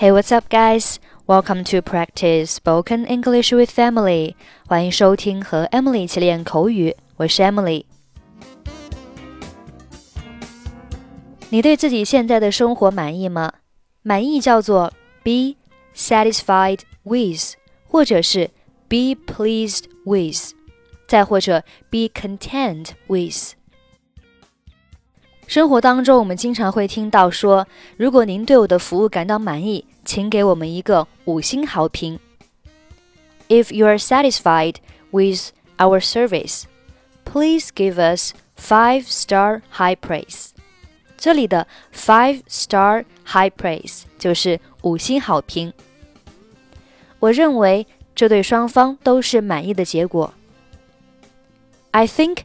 Hey, what's up, guys? Welcome to practice spoken English with Emily. 欢迎收听和 Emily 一起练口语。我是 Emily。你对自己现在的生活满意吗？满意叫做 be satisfied with，或者是 be pleased with，再或者 be content with。生活当中，我们经常会听到说：“如果您对我的服务感到满意，请给我们一个五星好评。” If you are satisfied with our service, please give us five-star high praise. 这里的 five-star high praise 就是五星好评。我认为这对双方都是满意的结果。I think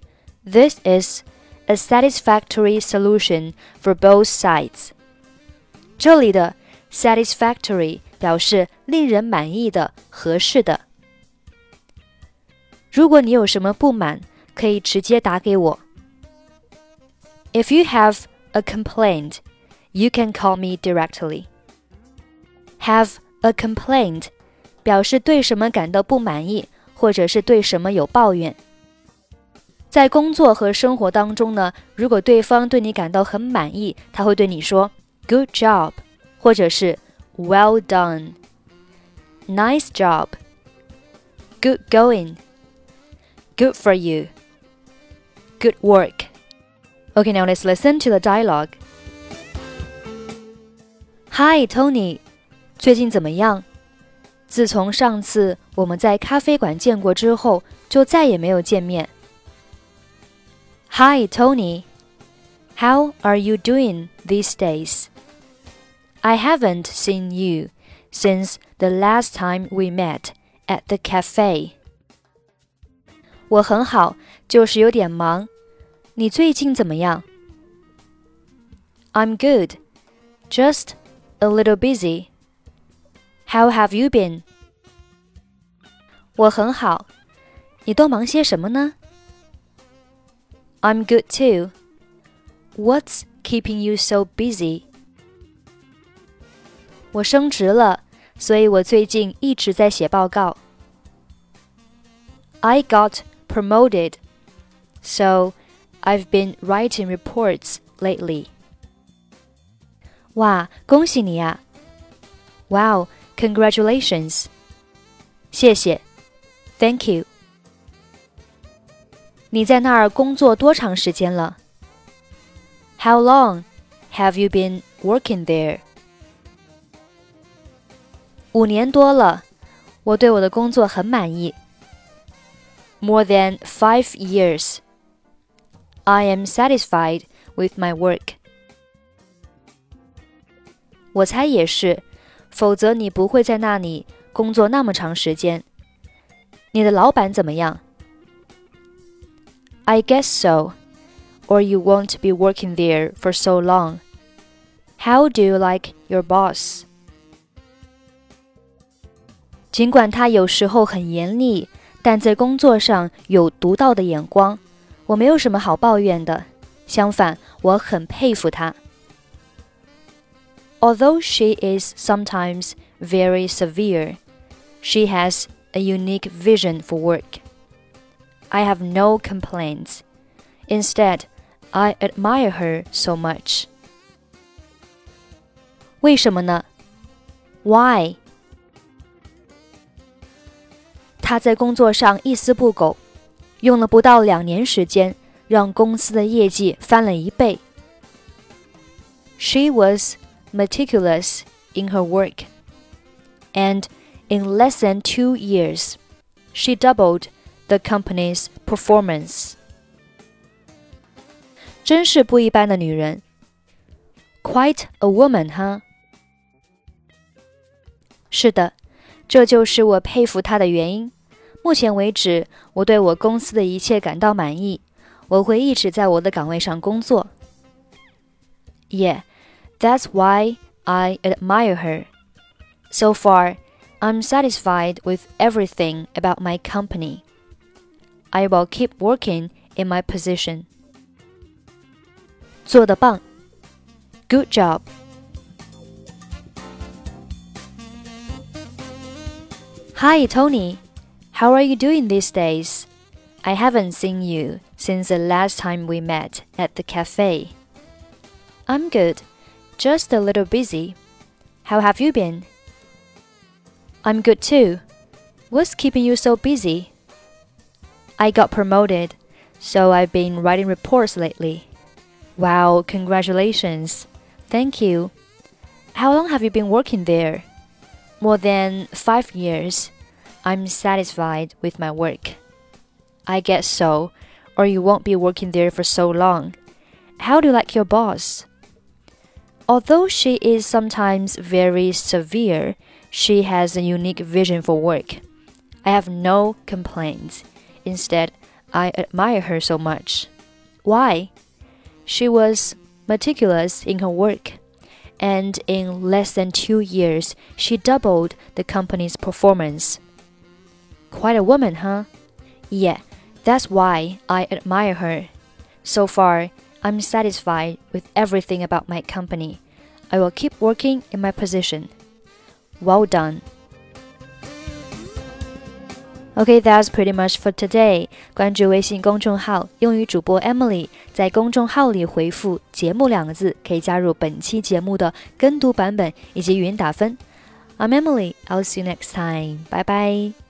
this is a satisfactory solution for both sides。这里的 satisfactory 表示令人满意的、合适的。如果你有什么不满，可以直接打给我。If you have a complaint, you can call me directly. Have a complaint 表示对什么感到不满意，或者是对什么有抱怨。在工作和生活当中呢，如果对方对你感到很满意，他会对你说 “Good job”，或者是 “Well done”，“Nice job”，“Good going”，“Good for you”，“Good work”。Okay, now let's listen to the dialogue. Hi, Tony，最近怎么样？自从上次我们在咖啡馆见过之后，就再也没有见面。Hi, Tony. How are you doing these days? I haven't seen you since the last time we met at the cafe. 我很好，就是有点忙。你最近怎么样？I'm good, just a little busy. How have you been? 我很好。你都忙些什么呢？I'm good too. What's keeping you so busy? 我升职了，所以我最近一直在写报告。I got promoted, so I've been writing reports lately. 哇，恭喜你呀！Wow, congratulations! 谢谢，Thank you. 你在那儿工作多长时间了？How long have you been working there？ 五年多了，我对我的工作很满意。More than five years. I am satisfied with my work. 我猜也是，否则你不会在那里工作那么长时间。你的老板怎么样？I guess so, or you won't be working there for so long. How do you like your boss? 尽管他有时候很严厉，但在工作上有独到的眼光，我没有什么好抱怨的。相反，我很佩服他。Although she is sometimes very severe, she has a unique vision for work. I have no complaints. Instead, I admire her so much. 为什么呢？Why？ 他在工作上一丝不苟，用了不到两年时间，让公司的业绩翻了一倍。She was meticulous in her work, and in less than two years, she doubled the company's performance. 真是不一般的女人。Quite a woman, huh? 是的，这就是我佩服她的原因。 目前为止，我对我公司的一切感到满意。我会一直在我的岗位上工作。Yeah, that's why I admire her. So far, I'm satisfied with everything about my company. I will keep working in my position. 做得棒，Good job. Hi, Tony. How are you doing these days? I haven't seen you since the last time we met at the cafe. I'm good, just a little busy. How have you been? I'm good too. What's keeping you so busy? I got promoted, so I've been writing reports lately. Wow, congratulations. Thank you. How long have you been working there? More than five years. I'm satisfied with my work. I guess so, or you won't be working there for so long. How do you like your boss? Although she is sometimes very severe, she has a unique vision for work. I have no complaints. Instead, I admire her so much. Why? She was meticulous in her work, and in less than two years, she doubled the company's performance. Quite a woman, huh? Yeah, that's why I admire her. So far, I'm satisfied with everything about my company. I will keep working in my position. Well done. Okay, that's pretty much for today. 关注微信公众号“英语主播 Emily”，在公众号里回复“节目”两个字，可以加入本期节目的跟读版本以及语音打分。I'm Emily. I'll see you next time. Bye bye.